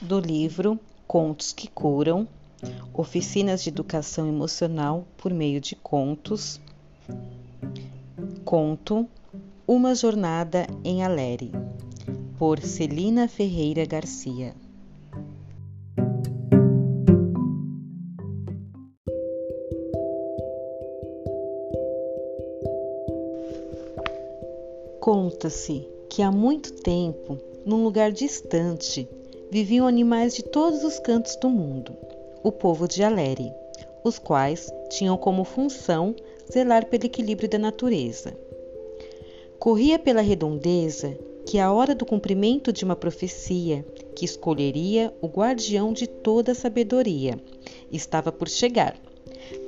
do livro Contos que Curam, Oficinas de Educação Emocional por meio de contos. Conto Uma Jornada em Aléria, por Celina Ferreira Garcia. Conta-se que há muito tempo, num lugar distante, viviam animais de todos os cantos do mundo, o povo de Aleri, os quais tinham como função zelar pelo equilíbrio da natureza. Corria pela redondeza que a hora do cumprimento de uma profecia, que escolheria o guardião de toda a sabedoria, estava por chegar.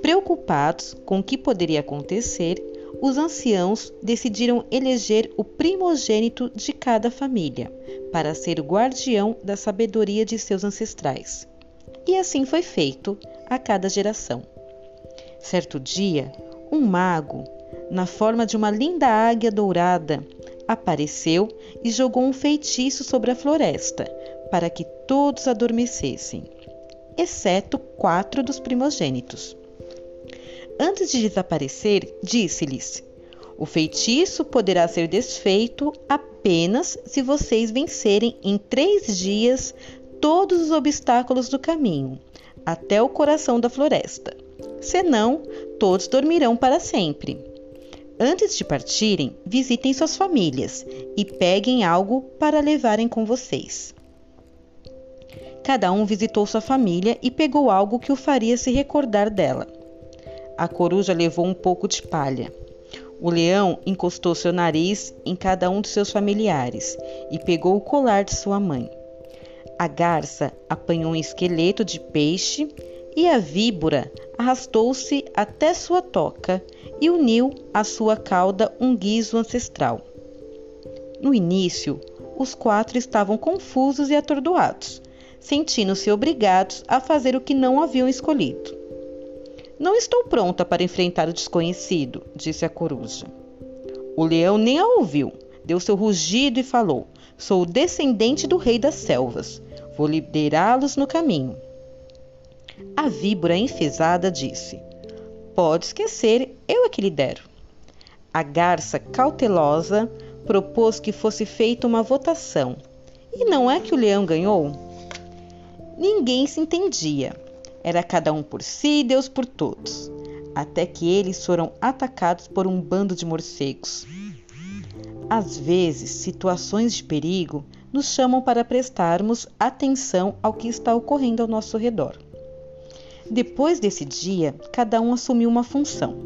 Preocupados com o que poderia acontecer, os anciãos decidiram eleger o primogênito de cada família para ser o guardião da sabedoria de seus ancestrais. E assim foi feito a cada geração. Certo dia, um mago, na forma de uma linda águia dourada, apareceu e jogou um feitiço sobre a floresta para que todos adormecessem, exceto quatro dos primogênitos. Antes de desaparecer, disse-lhes: O feitiço poderá ser desfeito apenas se vocês vencerem em três dias todos os obstáculos do caminho, até o coração da floresta. Senão, todos dormirão para sempre. Antes de partirem, visitem suas famílias e peguem algo para levarem com vocês. Cada um visitou sua família e pegou algo que o faria se recordar dela. A coruja levou um pouco de palha. O leão encostou seu nariz em cada um de seus familiares e pegou o colar de sua mãe. A garça apanhou um esqueleto de peixe e a víbora arrastou-se até sua toca e uniu à sua cauda um guiso ancestral. No início, os quatro estavam confusos e atordoados, sentindo-se obrigados a fazer o que não haviam escolhido. Não estou pronta para enfrentar o desconhecido, disse a coruja. O leão nem a ouviu, deu seu rugido e falou: Sou descendente do rei das selvas. Vou liderá-los no caminho. A víbora enfesada disse: Pode esquecer, eu é que lidero. A garça cautelosa propôs que fosse feita uma votação. E não é que o leão ganhou? Ninguém se entendia. Era cada um por si e Deus por todos, até que eles foram atacados por um bando de morcegos. Às vezes, situações de perigo nos chamam para prestarmos atenção ao que está ocorrendo ao nosso redor. Depois desse dia, cada um assumiu uma função.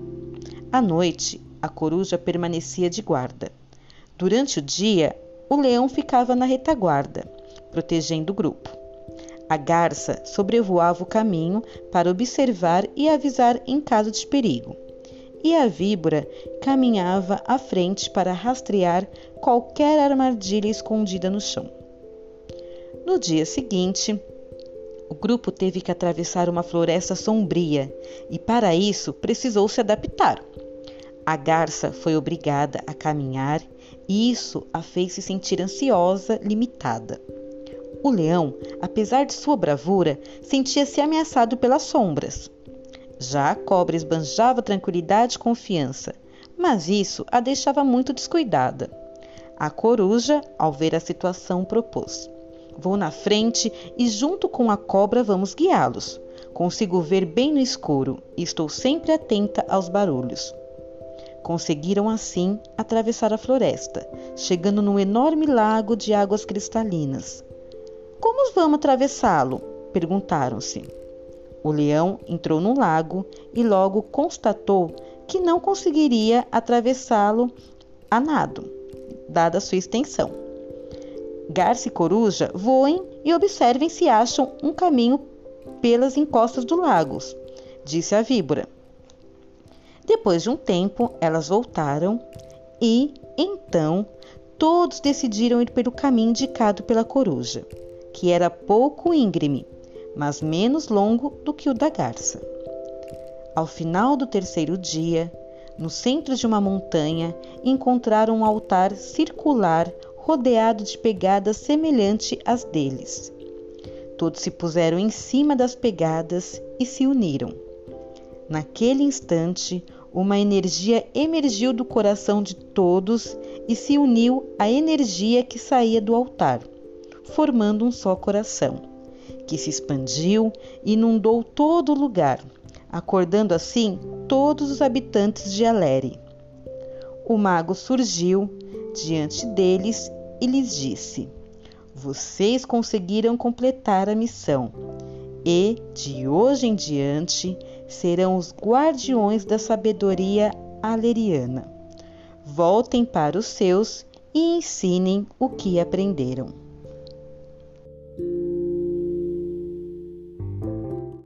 À noite, a coruja permanecia de guarda. Durante o dia, o leão ficava na retaguarda, protegendo o grupo. A garça sobrevoava o caminho para observar e avisar em caso de perigo, e a víbora caminhava à frente para rastrear qualquer armadilha escondida no chão. No dia seguinte, o grupo teve que atravessar uma floresta sombria e, para isso, precisou se adaptar. A garça foi obrigada a caminhar e isso a fez se sentir ansiosa, limitada. O leão, apesar de sua bravura, sentia-se ameaçado pelas sombras. Já a cobra esbanjava tranquilidade e confiança, mas isso a deixava muito descuidada. A coruja, ao ver a situação, propôs: Vou na frente e, junto com a cobra, vamos guiá-los. Consigo ver bem no escuro e estou sempre atenta aos barulhos. Conseguiram assim atravessar a floresta, chegando num enorme lago de águas cristalinas. Vamos atravessá-lo? perguntaram-se. O leão entrou no lago e logo constatou que não conseguiria atravessá-lo a nado, dada sua extensão. Garça e coruja voem e observem se acham um caminho pelas encostas do lago, disse a víbora. Depois de um tempo, elas voltaram e, então, todos decidiram ir pelo caminho indicado pela coruja que era pouco íngreme, mas menos longo do que o da garça. Ao final do terceiro dia, no centro de uma montanha, encontraram um altar circular rodeado de pegadas semelhante às deles. Todos se puseram em cima das pegadas e se uniram. Naquele instante, uma energia emergiu do coração de todos e se uniu à energia que saía do altar, formando um só coração, que se expandiu e inundou todo o lugar, acordando assim todos os habitantes de Aleri. O mago surgiu diante deles e lhes disse: Vocês conseguiram completar a missão e, de hoje em diante, serão os guardiões da sabedoria aleriana. Voltem para os seus e ensinem o que aprenderam.